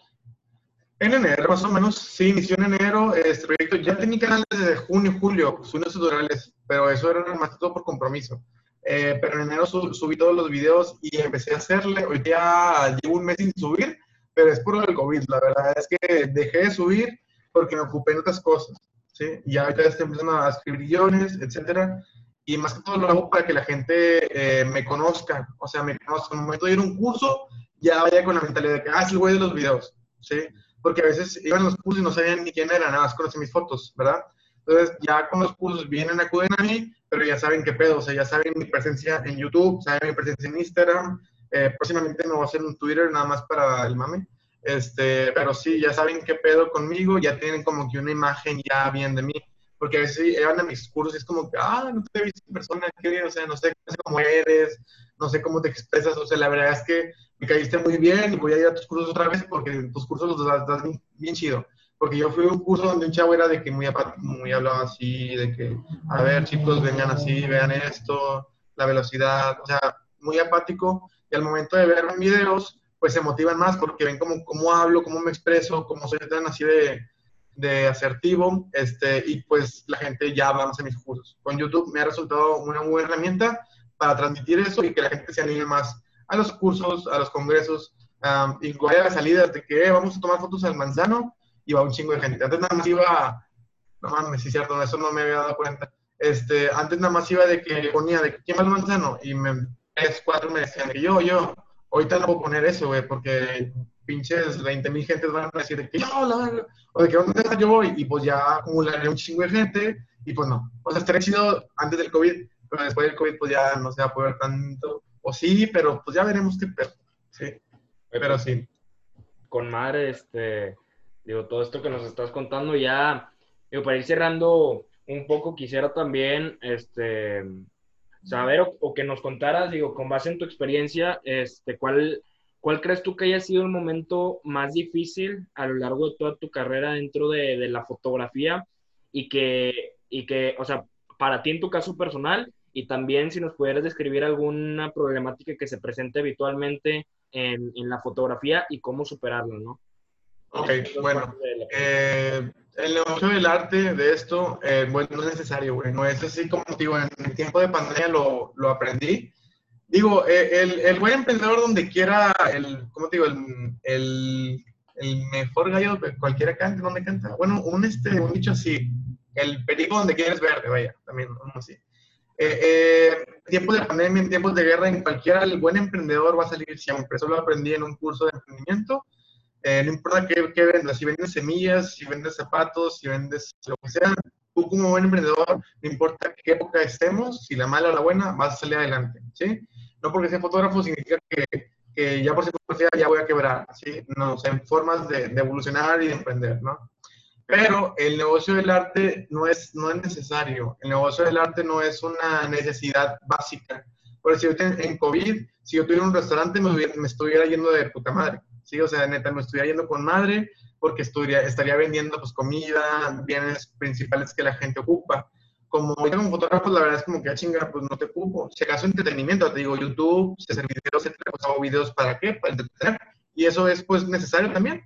en enero, más o menos, sí, inició en enero este proyecto. Ya tenía canal desde junio, julio, unos tutoriales, pero eso era más todo por compromiso. Eh, pero en enero subí todos los videos y empecé a hacerle. Hoy ya llevo un mes sin subir, pero es por el COVID. La verdad es que dejé de subir porque me ocupé en otras cosas. ¿sí? Y ahorita estoy empezando a escribir guiones, etcétera. Y más que todo lo hago para que la gente eh, me conozca. O sea, me conozca. En el momento de ir a un curso, ya vaya con la mentalidad de que, ah, es el güey de los videos. ¿sí? Porque a veces iban los cursos y no sabían ni quién era, nada más conocen mis fotos, ¿verdad? Entonces, ya con los cursos vienen, acuden a mí, pero ya saben qué pedo, o sea, ya saben mi presencia en YouTube, saben mi presencia en Instagram, eh, próximamente me voy a hacer un Twitter nada más para el mame, este, pero sí, ya saben qué pedo conmigo, ya tienen como que una imagen ya bien de mí, porque a veces van a mis cursos y es como que, ah, no te he visto en persona, qué o sea, no sé, no sé cómo eres, no sé cómo te expresas, o sea, la verdad es que me caíste muy bien y voy a ir a tus cursos otra vez porque tus cursos los das, bien chido. Porque yo fui a un curso donde un chavo era de que muy, muy hablaba así, de que, a ver, chicos, vengan así, vean esto, la velocidad, o sea, muy apático, y al momento de ver mis videos, pues se motivan más porque ven cómo, cómo hablo, cómo me expreso, cómo soy tan así de, de asertivo, este, y pues la gente ya va a mis cursos. Con YouTube me ha resultado una buena herramienta para transmitir eso y que la gente se anime más a los cursos, a los congresos, um, y a las salidas de que eh, vamos a tomar fotos al manzano, iba un chingo de gente. Antes nada más iba, no mames, sí cierto, eso no me había dado cuenta. Este, antes nada más iba de que ponía de quién va el manzano y me, tres, cuatro me decían que yo, yo, ahorita no puedo poner eso, güey, porque pinches 20 mil gentes van a decir de que yo, o de que dónde yo voy, y pues ya acumularé un chingo de gente, y pues no. O sea, estaría chido antes del COVID, pero después del COVID pues ya no se va a poder tanto, o sí, pero pues ya veremos qué pedo, sí, pero sí. Con madre, este, digo, todo esto que nos estás contando ya, digo, para ir cerrando un poco, quisiera también, este, saber o, que nos contaras, digo, con base en tu experiencia, este, ¿cuál, ¿cuál crees tú que haya sido el momento más difícil a lo largo de toda tu carrera dentro de, de la fotografía y que, y que, o sea, para ti en tu caso personal y también si nos pudieras describir alguna problemática que se presente habitualmente en, en la fotografía y cómo superarla, ¿no? Ok, bueno. Eh, el negocio del arte de esto, eh, bueno, no es necesario, güey. No es así como, digo, en el tiempo de pandemia lo, lo aprendí. Digo, eh, el, el, buen emprendedor donde quiera, el, ¿cómo te digo? El, el, el mejor gallo cualquiera cante, donde canta. Bueno, un, este, un dicho así, el perico donde quieres verde, vaya, también, así. Eh, tiempos de pandemia, en tiempos de guerra, en cualquiera, el buen emprendedor va a salir siempre. Eso lo aprendí en un curso de emprendimiento eh, no importa qué, qué, vendas, si vendes semillas, si vendes zapatos, si vendes lo que sea, tú como buen emprendedor, no importa qué época estemos, si la mala o la buena, vas a salir adelante, ¿sí? No porque sea fotógrafo significa que, que ya por ser fotógrafo ya voy a quebrar, ¿sí? No, o sea, en formas de, de, evolucionar y de emprender, ¿no? Pero el negocio del arte no es, no es necesario, el negocio del arte no es una necesidad básica. Por decir, en COVID, si yo tuviera un restaurante, me, me estuviera yendo de puta madre ¿sí? O sea, neta, me estoy yendo con madre porque estaría, estaría vendiendo pues comida, bienes principales que la gente ocupa. Como yo como fotógrafo, la verdad es como que a ah, chinga, pues no te ocupo. Si acaso entretenimiento, te digo, YouTube, si hacer videos, etcétera, pues hago videos para qué, para entretener. Y eso es pues necesario también.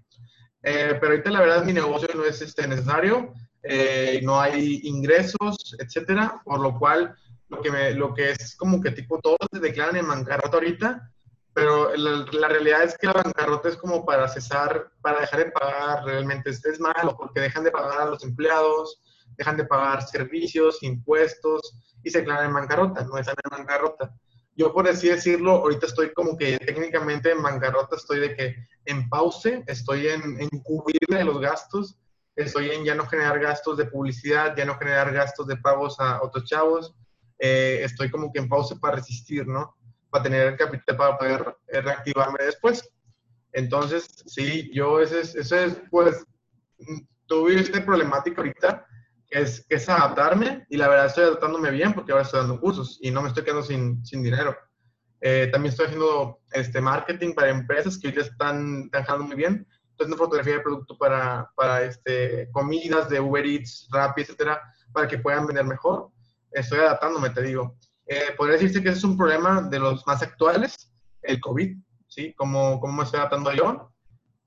Eh, pero ahorita la verdad mi negocio no es este, necesario, eh, no hay ingresos, etcétera, por lo cual lo que, me, lo que es como que tipo todos se declaran en bancarrota ahorita, pero la, la, realidad es que la bancarrota es como para cesar, para dejar de pagar realmente. Este es malo porque dejan de pagar a los empleados, dejan de pagar servicios, impuestos y se declaran en bancarrota, no están en bancarrota. Yo por así decirlo, ahorita estoy como que técnicamente en bancarrota, estoy de que en pause, estoy en, en los gastos, estoy en ya no generar gastos de publicidad, ya no generar gastos de pagos a otros chavos, eh, estoy como que en pausa para resistir, ¿no? Para tener el capital para poder reactivarme después. Entonces, sí, yo ese es, ese es pues, tuve este problemático ahorita, es, es adaptarme, y la verdad estoy adaptándome bien porque ahora estoy dando cursos y no me estoy quedando sin, sin dinero. Eh, también estoy haciendo este marketing para empresas que hoy están trabajando muy bien. Estoy haciendo fotografía de producto para, para este, comidas de Uber Eats, Rappi, etcétera, para que puedan vender mejor estoy adaptándome, te digo. Eh, podría decirse que ese es un problema de los más actuales, el COVID, ¿sí? Cómo, cómo me estoy adaptando yo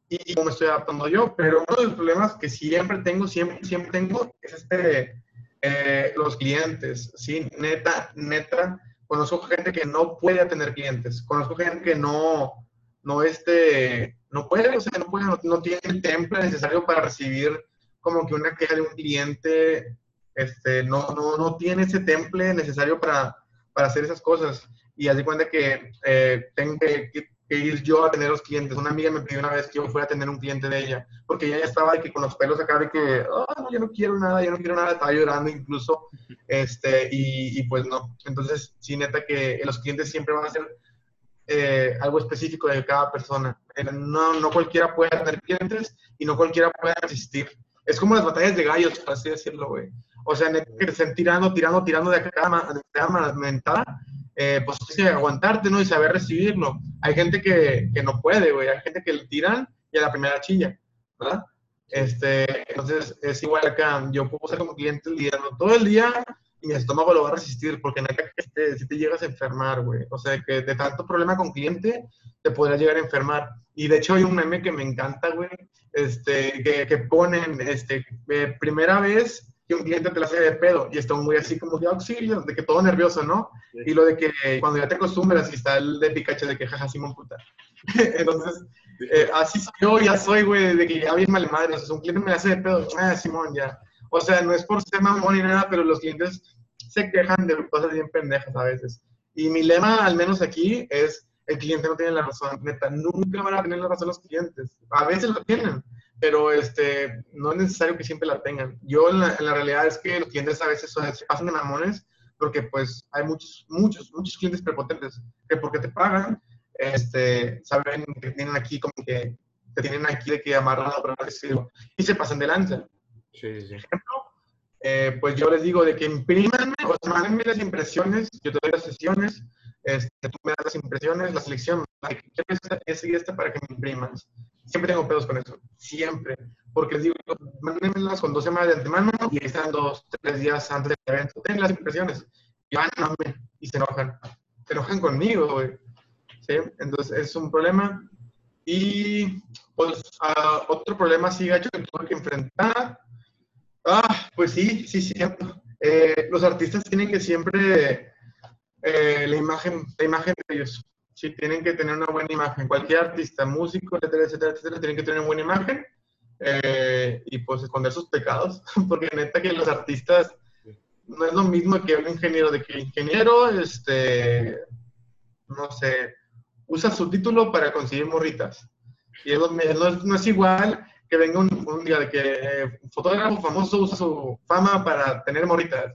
y cómo me estoy adaptando yo. Pero uno de los problemas que siempre tengo, siempre, siempre tengo, es este, eh, los clientes, ¿sí? Neta, neta, conozco gente que no puede tener clientes, conozco gente que no, no, este, no puede, o sea, no puede, no, no tiene el temple necesario para recibir como que una queja de un cliente este, no, no, no tiene ese temple necesario para, para hacer esas cosas. Y haz de cuenta que eh, tengo que, ir yo a tener los clientes. Una amiga me pidió una vez que yo fuera a tener un cliente de ella, porque ella ya estaba de que con los pelos acá de que, oh, no, yo no quiero nada, yo no quiero nada, estaba llorando incluso, este, y, y pues no. Entonces, sí, neta que los clientes siempre van a ser eh, algo específico de cada persona. Eh, no, no cualquiera puede tener clientes y no cualquiera puede asistir. Es como las batallas de gallos, por así decirlo, güey. O sea, que estén tirando, tirando, tirando de cada, de cada mentada, eh, pues tienes que aguantarte, ¿no? Y saber recibirlo. Hay gente que, que no puede, güey. Hay gente que le tiran y a la primera chilla, ¿verdad? Este, entonces, es igual acá. Yo puedo ser como cliente lidiando todo el día y mi estómago lo va a resistir porque neta que te, si te llegas a enfermar, güey. O sea, que de tanto problema con cliente te podrás llegar a enfermar. Y de hecho hay un meme que me encanta, güey, este, que, que ponen, este, eh, primera vez que un cliente te la hace de pedo y está muy así como de auxilio, de que todo nervioso, ¿no? Y lo de que cuando ya te acostumbras y está el de Pikachu de que jaja, Simón puta. Entonces, eh, así soy yo, ya soy, güey, de que ya bien mal madre. O sea, un cliente me la hace de pedo, ah, Simón, ya. O sea, no es por ser mamón ni nada, pero los clientes se quejan de cosas bien pendejas a veces. Y mi lema, al menos aquí, es el cliente no tiene la razón, neta, nunca van a tener la razón los clientes. A veces lo tienen, pero este, no es necesario que siempre la tengan. Yo en la, realidad es que los clientes a veces se pasan de mamones porque pues hay muchos, muchos, muchos clientes prepotentes que porque te pagan, este, saben que tienen aquí como que te tienen aquí de que amarrado para decirlo y se pasan de lanza. Sí, sí. ejemplo, eh, pues yo les digo de que imprimanme o sea, mándenme las impresiones, yo te doy las sesiones, este, tú me das las impresiones, la selección, quiero esta, esta y esta para que me imprimas. Siempre tengo pedos con eso, siempre. Porque les digo, mándenmelas con dos semanas de antemano y ahí están dos, tres días antes del evento. Ten las impresiones. Y van, y se enojan. Se enojan conmigo, güey. ¿Sí? Entonces es un problema. Y pues uh, otro problema sí, gacho, que tuve que enfrentar. Ah, pues sí, sí, cierto. Eh, los artistas tienen que siempre eh, la, imagen, la imagen de ellos. Sí, tienen que tener una buena imagen. Cualquier artista, músico, etcétera, etcétera, etcétera, tienen que tener una buena imagen eh, y pues esconder sus pecados, porque neta que los artistas no es lo mismo que un ingeniero, de que ingeniero, este, no sé, usa su título para conseguir morritas. Y es no, es, no, es, igual que venga un, un día de que eh, un fotógrafo famoso usa su fama para tener morritas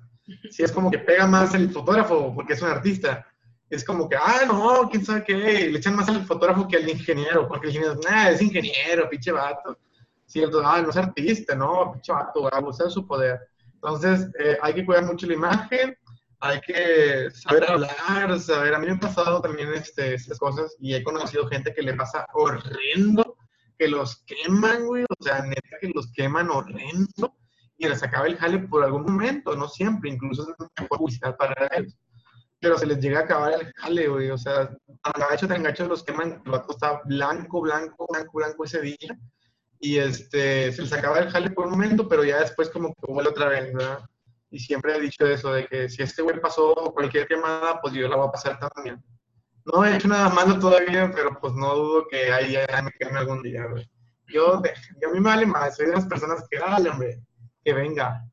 si es como que pega más el fotógrafo porque es un artista. Es como que, ah, no, quién sabe qué, le echan más al fotógrafo que al ingeniero, porque el ingeniero, nah, es ingeniero, pinche vato. Cierto, ah, no es artista, no, pinche vato, abusar de su poder. Entonces, eh, hay que cuidar mucho la imagen, hay que saber hablar, saber. A mí me han pasado también este, estas cosas y he conocido gente que le pasa horrendo, que los queman, güey, o sea, neta que los queman horrendo y les acaba el jale por algún momento, no siempre, incluso es mejor publicidad para ellos. Pero se les llega a acabar el jale, güey, o sea, la hecho tan gacho los queman, el vato está blanco, blanco, blanco, blanco ese día. y este, se les acaba el jale por un momento, pero ya después como que vuelve otra vez, ¿verdad? Y siempre he dicho eso, de que si este güey pasó cualquier quemada, pues yo la voy a pasar también. No he hecho nada malo todavía, pero pues no dudo que ahí ya me queme algún día, güey. Yo, yo a mí me vale más, soy de las personas que, dale, hombre, que venga.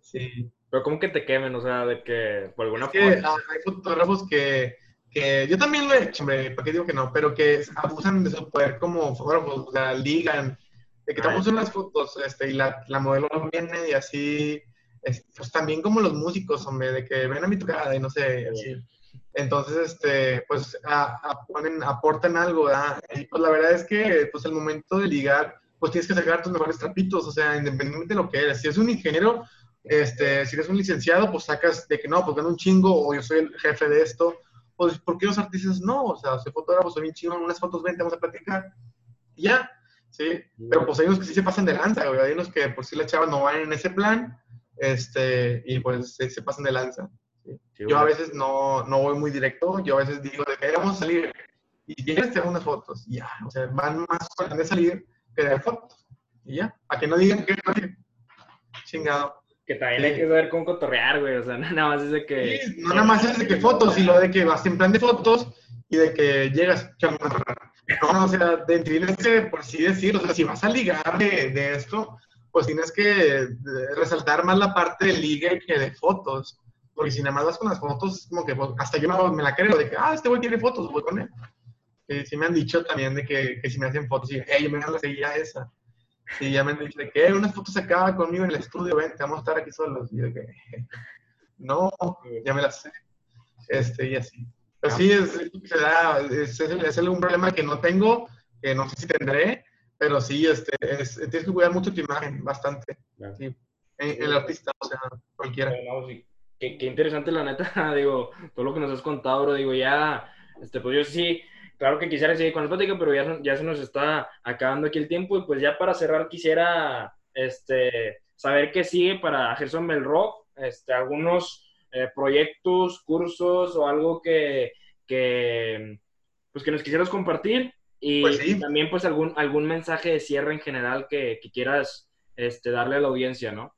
Sí. Pero ¿cómo que te quemen? O sea, de que por alguna forma... hay fotógrafos que, que, yo también lo he hecho, hombre, ¿para qué digo que no? Pero que abusan de su poder como fotógrafos, o sea, ligan, de que estamos en unas fotos este, y la, la modelo viene y así, pues también como los músicos, hombre, de que ven a mi tocada y no sé, así. Entonces, este, pues a, ponen, aportan algo, ¿verdad? Y pues la verdad es que, pues el momento de ligar, pues tienes que sacar tus mejores trapitos, o sea, independientemente de lo que eres. Si es un ingeniero, este, si eres un licenciado, pues sacas de que no, pues gano un chingo, o yo soy el jefe de esto. Pues, ¿por qué los artistas no? O sea, soy fotógrafo, soy bien chingo, unas fotos, ven, vamos a platicar. Y ya, ¿sí? Pero pues hay unos que sí se pasan de lanza, güey. Hay unos que por si las chavas no van en ese plan, este, y pues se, pasan de lanza. yo a veces no, no, voy muy directo, yo a veces digo de que vamos a salir y quieres tener unas fotos, y ya, o sea, van más con de salir que de fotos, y ya, a que no digan que chingado. Que también hay que saber cómo cotorrear, güey, o sea, nada más es de que... no nada más es de que fotos, sino de que vas en plan de fotos y de que llegas, no, o sea, de que, por así decir, o sea, si vas a ligar de, de esto, pues tienes que eh, resaltar más la parte de ligue que de fotos. Porque si nada más vas con las fotos, como que pues, hasta yo me, la creo de que, ah, este güey tiene fotos, voy con él. Y sí me han dicho también de que, que si me hacen fotos, y, hey, me dan la seguida esa. Y ya me de que, unas fotos acá conmigo en el estudio, ven, vamos a estar aquí solos. Y yo que, no, ya me las sé. Este, y así. Pero sí, es, es, es, un problema que no tengo, que no sé si tendré, pero sí, este, tienes que cuidar mucho tu imagen, bastante. Sí. El, artista, o sea, cualquiera. qué, qué, interesante, la neta, digo, todo lo que nos has contado, bro, digo, ya, este, pues yo sí, claro que quisiera seguir con la plática, pero ya, ya se nos está acabando aquí el tiempo, y pues ya para cerrar quisiera, este, saber qué sigue para Gerson Belrock, este, algunos eh, proyectos, cursos o algo que, que, pues que nos quisieras compartir pues y, también pues algún, algún mensaje de cierre en general que, quieras este, darle a la audiencia, ¿no?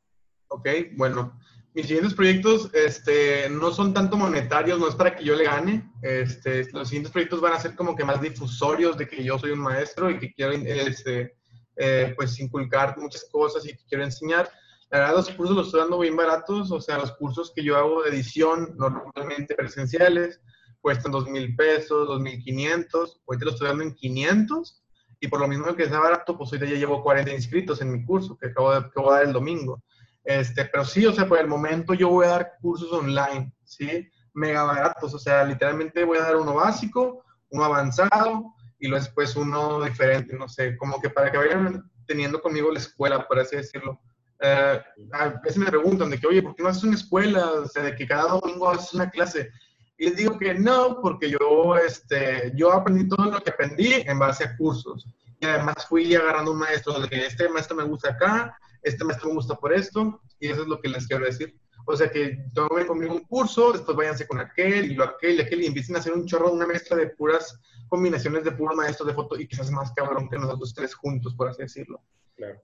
Ok, bueno. Mis siguientes proyectos este, no son tanto monetarios, no es para que yo le gane. Este, los siguientes proyectos van a ser como que más difusorios de que yo soy un maestro y que quiero este, eh, pues inculcar muchas cosas y que quiero enseñar. La verdad, los cursos los estoy dando bien baratos, o sea, los cursos que yo hago de edición normalmente presenciales, cuestan dos mil pesos, dos mil quinientos, ahorita lo estoy dando en 500 y por lo mismo que sea barato, pues ahorita ya llevo 40 inscritos en mi curso que acabo de, acabo de dar el domingo. Este, pero sí, o sea, por el momento yo voy a dar cursos online, ¿sí? Mega baratos, o sea, literalmente voy a dar uno básico, uno avanzado y luego después uno diferente, no sé, como que para que vayan teniendo conmigo la escuela, por así decirlo. Eh, a veces me preguntan de que, oye, ¿por qué no haces una escuela? O sea, de que cada domingo haces una clase. Y les digo que no, porque yo, este, yo aprendí todo lo que aprendí en base a cursos. Y además fui agarrando un maestro, de que este maestro me gusta acá, este maestro me gusta por esto, y eso es lo que les quiero decir. O sea que tomen conmigo un curso, después váyanse con aquel y lo aquel y aquel y empiecen a hacer un chorro, una mezcla de puras combinaciones de puros maestros de foto y quizás más cabrón que nosotros tres juntos, por así decirlo.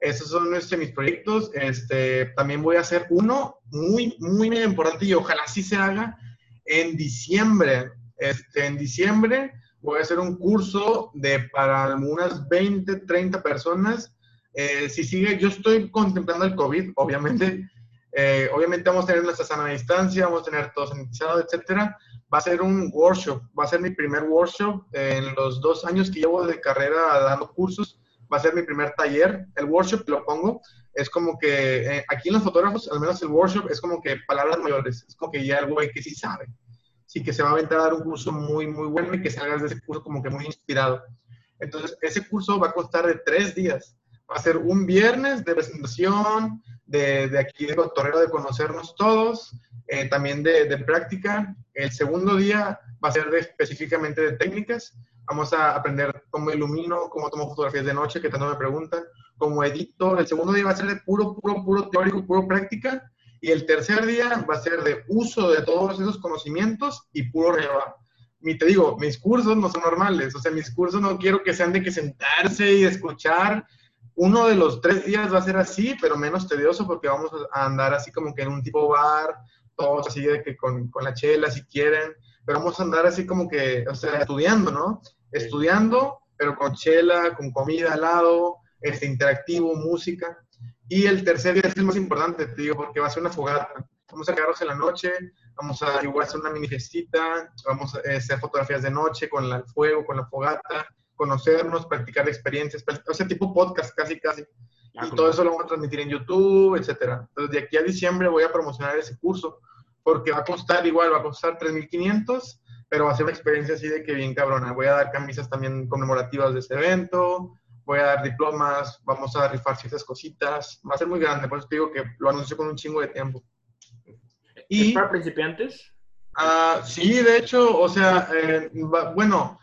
Esos son este, mis proyectos. Este, también voy a hacer uno muy, muy, importante y ojalá sí se haga, en diciembre. Este, en diciembre voy a hacer un curso de para unas 20, 30 personas. Eh, si sigue, yo estoy contemplando el COVID, obviamente. Eh, obviamente vamos a tener nuestra sana distancia, vamos a tener todo sanitizado, etcétera. Va a ser un workshop, va a ser mi primer workshop en los dos años que llevo de carrera dando cursos. Va a ser mi primer taller. El workshop lo pongo es como que eh, aquí en los fotógrafos, al menos el workshop, es como que palabras mayores, es como que ya el güey que sí sabe, sí que se va a aventar a dar un curso muy, muy bueno y que salgas de ese curso como que muy inspirado. Entonces, ese curso va a costar de tres días. Va a ser un viernes de presentación, de, de aquí de Cotorrero, de conocernos todos, eh, también de, de, práctica. El segundo día va a ser de, específicamente de técnicas. Vamos a aprender cómo ilumino, cómo tomo fotografías de noche, que tanto me preguntan como edito. El segundo día va a ser de puro, puro, puro teórico, puro práctica. Y el tercer día va a ser de uso de todos esos conocimientos y puro reba. Y te digo, mis cursos no son normales. O sea, mis cursos no quiero que sean de que sentarse y escuchar uno de los tres días va a ser así, pero menos tedioso porque vamos a andar así como que en un tipo bar, todos así de que con, con la chela si quieren, pero vamos a andar así como que, o sea, estudiando, ¿no? Estudiando, pero con chela, con comida al lado, este, interactivo, música. Y el tercer día es el más importante, te digo, porque va a ser una fogata. Vamos a quedarnos en la noche, vamos a igual hacer una mini festita, vamos a hacer fotografías de noche con el fuego, con la fogata, conocernos, practicar experiencias, o sea, tipo podcast casi, casi. Ah, y todo eso lo vamos a transmitir en YouTube, etcétera. Entonces, de aquí a diciembre voy a promocionar ese curso, porque va a costar igual, va a costar 3.500, pero va a ser una experiencia así de que bien cabrona. Voy a dar camisas también conmemorativas de ese evento, voy a dar diplomas, vamos a rifar ciertas cositas. Va a ser muy grande, por eso te digo que lo anuncio con un chingo de tiempo. Y, ¿Es para principiantes? Uh, sí, de hecho, o sea, eh, bueno,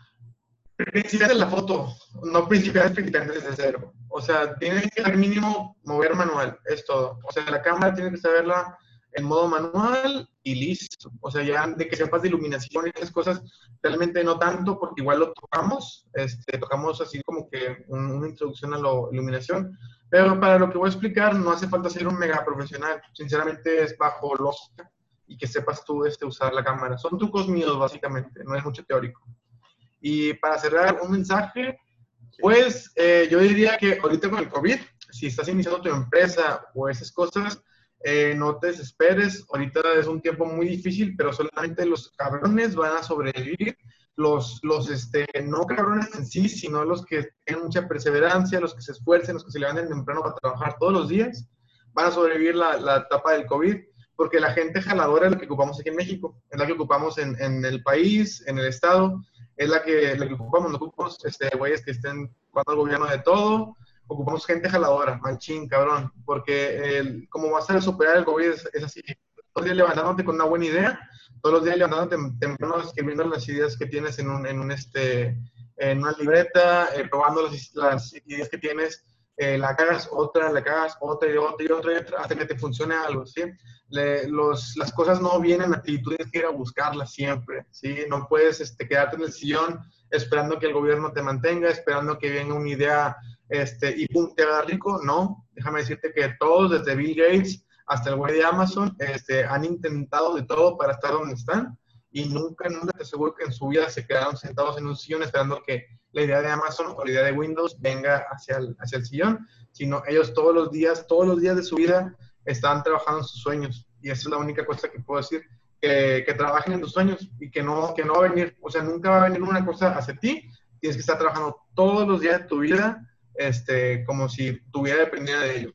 Principiantes de la foto, no principiantes principiantes desde cero. O sea, tienes que al mínimo mover manual, es todo. O sea, la cámara tiene que saberla en modo manual y listo. O sea, ya de que sepas de iluminación y esas cosas, realmente no tanto, porque igual lo tocamos, este, tocamos así como que una introducción a la iluminación, pero para lo que voy a explicar no hace falta ser un mega profesional, sinceramente es bajo lógica y que sepas tú este, usar la cámara. Son trucos míos básicamente, no es mucho teórico. Y para cerrar un mensaje, pues eh, yo diría que ahorita con el COVID, si estás iniciando tu empresa o esas cosas, eh, no te desesperes. Ahorita es un tiempo muy difícil, pero solamente los cabrones van a sobrevivir. Los, los este, no cabrones en sí, sino los que tienen mucha perseverancia, los que se esfuercen, los que se levanten temprano para trabajar todos los días, van a sobrevivir la, la etapa del COVID porque la gente jaladora es la que ocupamos aquí en México, es la que ocupamos en, en el país, en el estado, es la que, la que ocupamos, no ocupamos este, güeyes que estén cuando el gobierno de todo, ocupamos gente jaladora, manchín, cabrón, porque el, como vas a superar el gobierno es, así, todos los días levantándote con una buena idea, todos los días levantándote temprano escribiendo las ideas que tienes en un, en un este, en una libreta, eh, probando las, las, ideas que tienes, eh, la cagas otra, la cagas otra y otra y otra, hasta que te funcione algo, ¿sí? los, las cosas no vienen a ti, tú tienes que ir a buscarlas siempre, ¿sí? No puedes este, quedarte en el sillón esperando que el gobierno te mantenga, esperando que venga una idea este, y pum, te haga rico. No, déjame decirte que todos, desde Bill Gates hasta el güey de Amazon, este, han intentado de todo para estar donde están y nunca, nunca te aseguro que en su vida se quedaron sentados en un sillón esperando que la idea de Amazon o la idea de Windows venga hacia el, hacia el sillón, sino ellos todos los días, todos los días de su vida están trabajando en sus sueños. Y esa es la única cosa que puedo decir, que, que, trabajen en tus sueños y que no, que no va a venir, o sea, nunca va a venir una cosa hacia ti, tienes que estar trabajando todos los días de tu vida, este, como si tu vida dependiera de ello.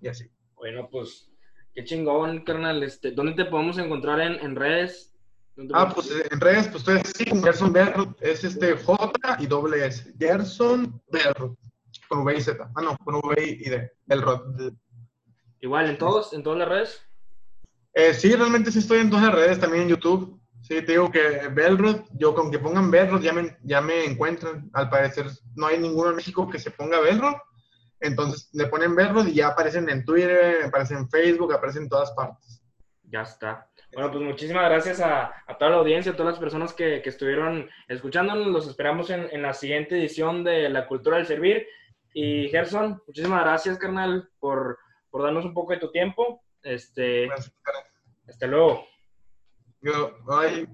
Y así. Bueno, pues, qué chingón, carnal. Este, ¿Dónde te podemos encontrar en, en redes? Ah, pues en redes, pues estoy así, Gerson Berro, es este J y doble S. Gerson Berro, con V y Z. Ah, no, con V y D, Belrod. Igual, ¿en todos? ¿En todas las redes? Eh, sí, realmente sí estoy en todas las redes, también en YouTube. Sí, te digo que Belrod, yo con que pongan Belrod ya me, ya me encuentran. Al parecer no hay ninguno en México que se ponga Belrod. Entonces le ponen Belrod y ya aparecen en Twitter, aparecen en Facebook, aparecen en todas partes. Ya está. Bueno, pues muchísimas gracias a, a toda la audiencia, a todas las personas que, que estuvieron escuchándonos. Los esperamos en, en, la siguiente edición de La Cultura del Servir. Y Gerson, muchísimas gracias, carnal, por, por darnos un poco de tu tiempo. Este, hasta luego. Yo, bye.